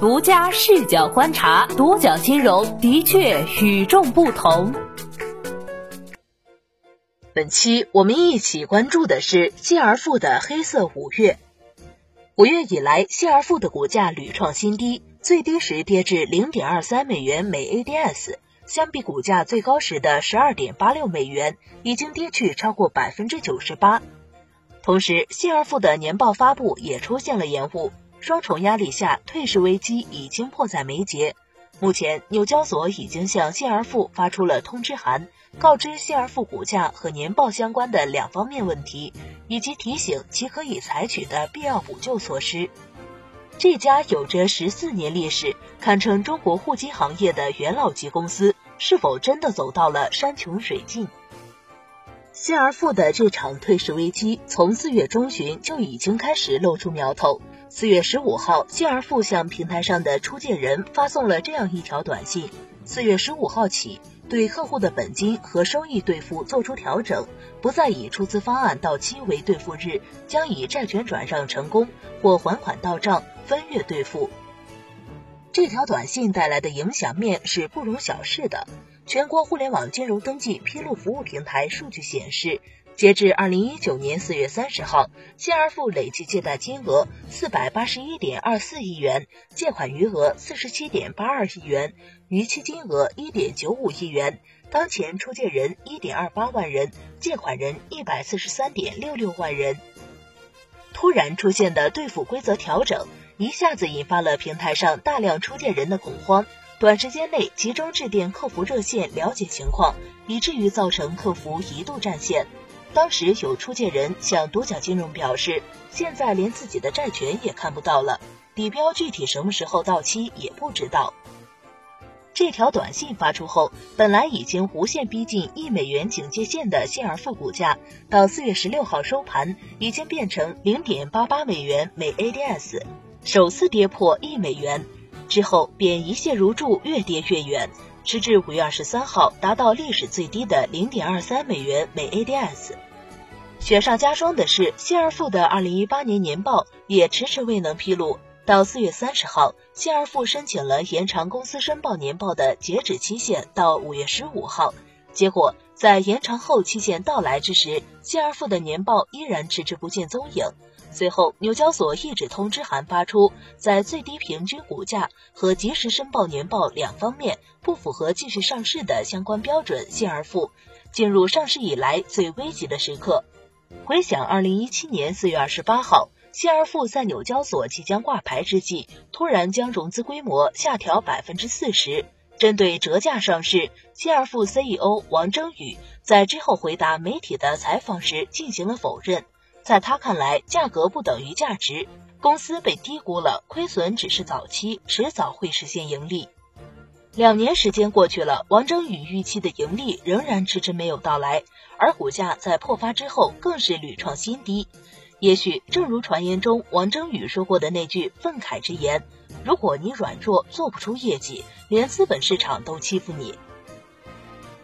独家视角观察，独角金融的确与众不同。本期我们一起关注的是谢而富的黑色五月。五月以来，谢而富的股价屡创新低，最低时跌至零点二三美元每 ADS，相比股价最高时的十二点八六美元，已经跌去超过百分之九十八。同时，谢而富的年报发布也出现了延误。双重压力下，退市危机已经迫在眉睫。目前，纽交所已经向谢而富发出了通知函，告知谢而富股价和年报相关的两方面问题，以及提醒其可以采取的必要补救措施。这家有着十四年历史、堪称中国互金行业的元老级公司，是否真的走到了山穷水尽？谢而富的这场退市危机，从四月中旬就已经开始露出苗头。四月十五号，谢而富向平台上的出借人发送了这样一条短信：四月十五号起，对客户的本金和收益兑付做出调整，不再以出资方案到期为兑付日，将以债权转让成功或还款到账分月兑付。这条短信带来的影响面是不容小视的。全国互联网金融登记披露服务平台数据显示。截至二零一九年四月三十号，新而富累计借贷金额四百八十一点二四亿元，借款余额四十七点八二亿元，逾期金额一点九五亿元。当前出借人一点二八万人，借款人一百四十三点六六万人。突然出现的兑付规则调整，一下子引发了平台上大量出借人的恐慌，短时间内集中致电客服热线了解情况，以至于造成客服一度占线。当时有出借人向独角金融表示，现在连自己的债权也看不到了，底标具体什么时候到期也不知道。这条短信发出后，本来已经无限逼近一美元警戒线的信而富股价，到四月十六号收盘已经变成零点八八美元每 ADS，首次跌破一美元，之后便一泻如注，越跌越远。直至五月二十三号，达到历史最低的零点二三美元每 ADS。雪上加霜的是，谢而富的二零一八年年报也迟迟未能披露。到四月三十号，谢而富申请了延长公司申报年报的截止期限到五月十五号，结果在延长后期限到来之时，谢而富的年报依然迟迟不见踪影。随后，纽交所一纸通知函发出，在最低平均股价和及时申报年报两方面不符合继续上市的相关标准，谢而富进入上市以来最危急的时刻。回想二零一七年四月二十八号，谢尔富在纽交所即将挂牌之际，突然将融资规模下调百分之四十。针对折价上市，谢尔富 CEO 王征宇在之后回答媒体的采访时进行了否认。在他看来，价格不等于价值，公司被低估了，亏损只是早期，迟早会实现盈利。两年时间过去了，王征宇预期的盈利仍然迟迟没有到来，而股价在破发之后更是屡创新低。也许正如传言中王征宇说过的那句愤慨之言：“如果你软弱，做不出业绩，连资本市场都欺负你。”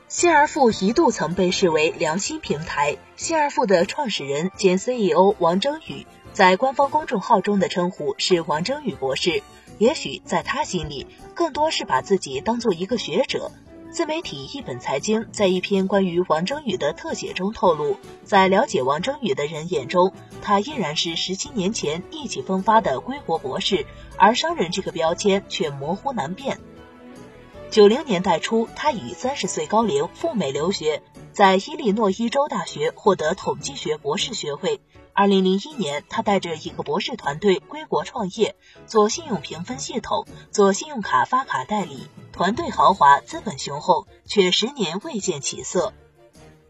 新而富一度曾被视为良心平台。新而富的创始人兼 CEO 王征宇在官方公众号中的称呼是王征宇博士。也许在他心里，更多是把自己当做一个学者。自媒体一本财经在一篇关于王征宇的特写中透露，在了解王征宇的人眼中，他依然是十七年前意气风发的归国博士，而商人这个标签却模糊难辨。九零年代初，他以三十岁高龄赴美留学，在伊利诺伊州大学获得统计学博士学位。二零零一年，他带着一个博士团队归国创业，做信用评分系统，做信用卡发卡代理，团队豪华，资本雄厚，却十年未见起色。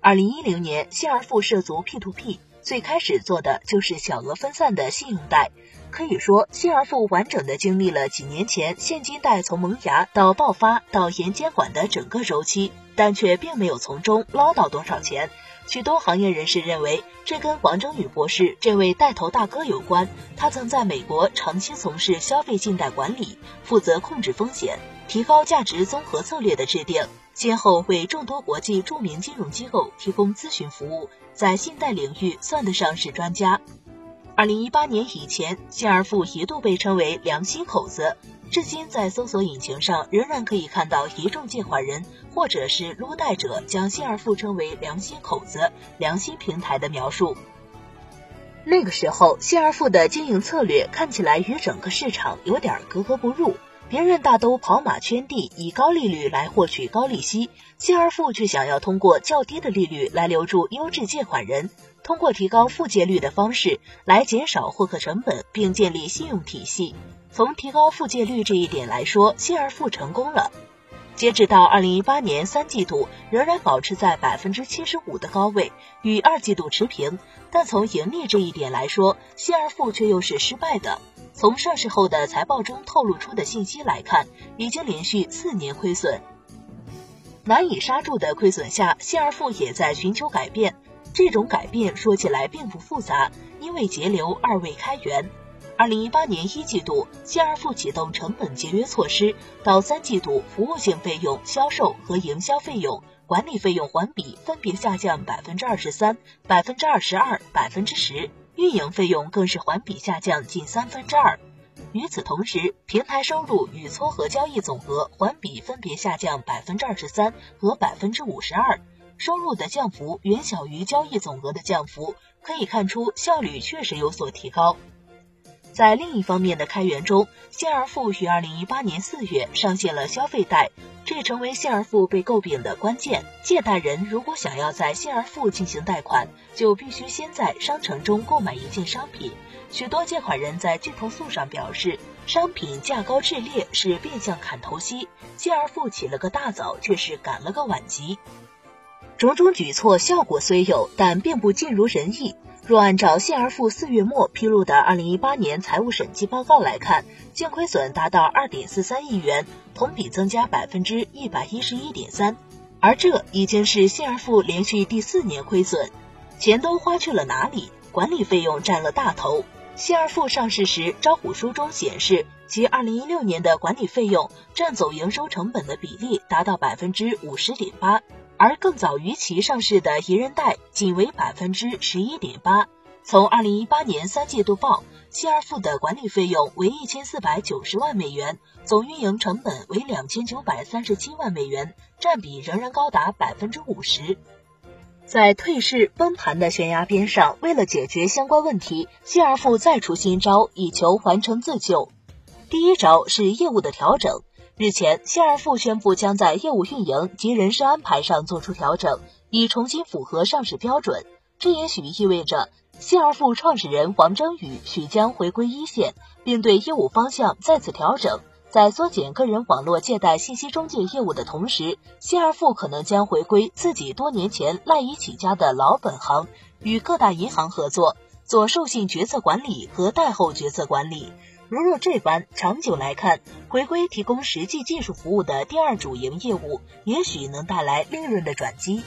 二零一零年，谢尔富涉足 P to P，最开始做的就是小额分散的信用贷。可以说，新而富完整的经历了几年前现金贷从萌芽到爆发到严监管的整个周期，但却并没有从中捞到多少钱。许多行业人士认为，这跟王征宇博士这位带头大哥有关。他曾在美国长期从事消费信贷管理，负责控制风险、提高价值综合策略的制定，先后为众多国际著名金融机构提供咨询服务，在信贷领域算得上是专家。二零一八年以前，谢而富一度被称为“良心口子”，至今在搜索引擎上仍然可以看到一众借款人或者是撸贷者将谢而富称为“良心口子”“良心平台”的描述。那个时候，谢而富的经营策略看起来与整个市场有点格格不入。别人大都跑马圈地，以高利率来获取高利息，新而富却想要通过较低的利率来留住优质借款人。通过提高负借率的方式来减少获客成本，并建立信用体系。从提高负借率这一点来说，新而富成功了。截止到二零一八年三季度，仍然保持在百分之七十五的高位，与二季度持平。但从盈利这一点来说，新而富却又是失败的。从上市后的财报中透露出的信息来看，已经连续四年亏损。难以刹住的亏损下，谢而富也在寻求改变。这种改变说起来并不复杂，因为节流二未开源。二零一八年一季度，谢而富启动成本节约措施，到三季度，服务性费用、销售和营销费用、管理费用环比分别下降百分之二十三、百分之二十二、百分之十，运营费用更是环比下降近三分之二。与此同时，平台收入与撮合交易总额环比分别下降百分之二十三和百分之五十二。收入的降幅远小于交易总额的降幅，可以看出效率确实有所提高。在另一方面的开源中，谢而富于二零一八年四月上线了消费贷，这也成为谢而富被诟病的关键。借贷人如果想要在谢而富进行贷款，就必须先在商城中购买一件商品。许多借款人在拒投诉上表示，商品价高质劣是变相砍头息。谢而富起了个大早，却是赶了个晚集。种种举措效果虽有，但并不尽如人意。若按照信而富四月末披露的二零一八年财务审计报告来看，净亏损达到二点四三亿元，同比增加百分之一百一十一点三。而这已经是信而富连续第四年亏损，钱都花去了哪里？管理费用占了大头。信而富上市时招股书中显示，其二零一六年的管理费用占总营收成本的比例达到百分之五十点八。而更早于其上市的宜人贷仅为百分之十一点八。从二零一八年三季度报，谢而富的管理费用为一千四百九十万美元，总运营成本为两千九百三十七万美元，占比仍然高达百分之五十。在退市崩盘的悬崖边上，为了解决相关问题，谢而富再出新招，以求还城自救。第一招是业务的调整。日前，新二富宣布将在业务运营及人事安排上做出调整，以重新符合上市标准。这也许意味着新二富创始人王征宇许将回归一线，并对业务方向再次调整。在缩减个人网络借贷信息中介业务的同时，新二富可能将回归自己多年前赖以起家的老本行，与各大银行合作，做授信决策管理和贷后决策管理。如若这般，长久来看，回归提供实际技术服务的第二主营业务，也许能带来利润的转机。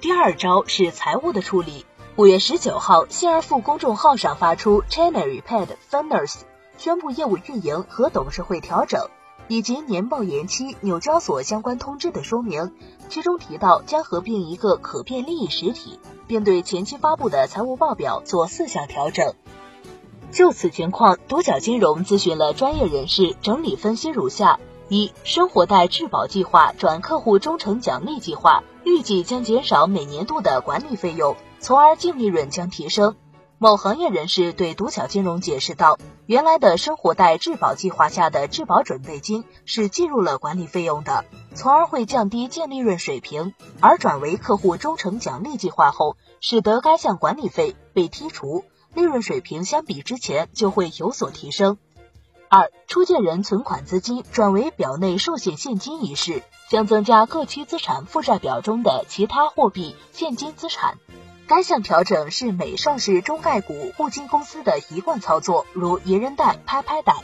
第二招是财务的处理。五月十九号，新而富公众号上发出 China Repaid Finance，宣布业务运营和董事会调整，以及年报延期、纽交所相关通知的说明。其中提到将合并一个可变利益实体，并对前期发布的财务报表做四项调整。就此情况，独角金融咨询了专业人士，整理分析如下：一、生活贷质保计划转客户忠诚奖励计划，预计将减少每年度的管理费用，从而净利润将提升。某行业人士对独角金融解释道：“原来的生活贷质保计划下的质保准备金是计入了管理费用的，从而会降低净利润水平，而转为客户忠诚奖励计划后，使得该项管理费被剔除。”利润水平相比之前就会有所提升。二、出借人存款资金转为表内寿险现金一事，将增加各期资产负债表中的其他货币现金资产。该项调整是美上市中概股互金公司的一贯操作，如银人贷、拍拍贷。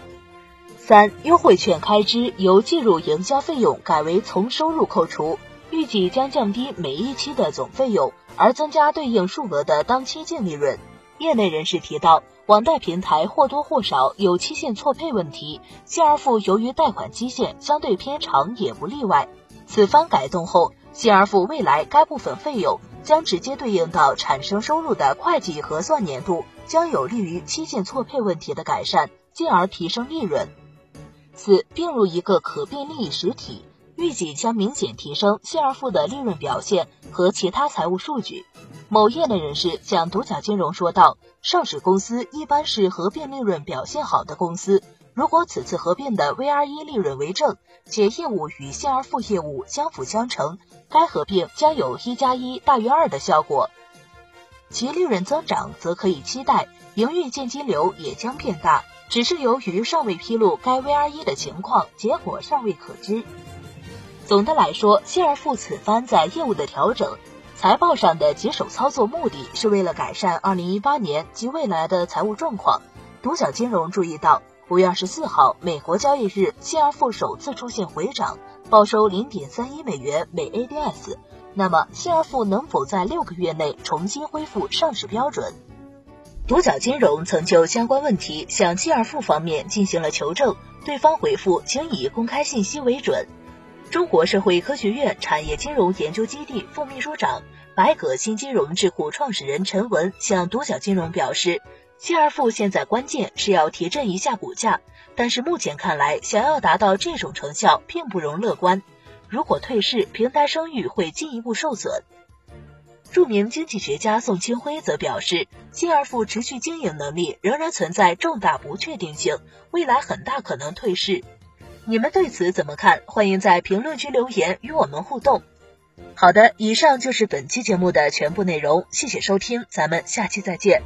三、优惠券开支由计入营销费用改为从收入扣除，预计将降低每一期的总费用，而增加对应数额的当期净利润。业内人士提到，网贷平台或多或少有期限错配问题，谢而富由于贷款期限相对偏长，也不例外。此番改动后，谢而富未来该部分费用将直接对应到产生收入的会计核算年度，将有利于期限错配问题的改善，进而提升利润。四、并入一个可变利益实体，预计将明显提升谢尔富的利润表现和其他财务数据。某业内人士向独角金融说道：“上市公司一般是合并利润表现好的公司。如果此次合并的 VRE 利润为正，且业务与谢尔富业务相辅相成，该合并将有一加一大于二的效果。其利润增长则可以期待，营运现金流也将变大。只是由于尚未披露该 VRE 的情况，结果尚未可知。总的来说，谢尔富此番在业务的调整。”财报上的棘手操作目的是为了改善2018年及未来的财务状况。独角金融注意到，5月24号美国交易日，谢尔富首次出现回涨，报收0.31美元每 ADS。那么，谢尔富能否在六个月内重新恢复上市标准？独角金融曾就相关问题向谢尔富方面进行了求证，对方回复，请以公开信息为准。中国社会科学院产业金融研究基地副秘书长、百葛新金融智库创始人陈文向独角金融表示，新二富现在关键是要提振一下股价，但是目前看来，想要达到这种成效并不容乐观。如果退市，平台声誉会进一步受损。著名经济学家宋清辉则表示，新二富持续经营能力仍然存在重大不确定性，未来很大可能退市。你们对此怎么看？欢迎在评论区留言与我们互动。好的，以上就是本期节目的全部内容，谢谢收听，咱们下期再见。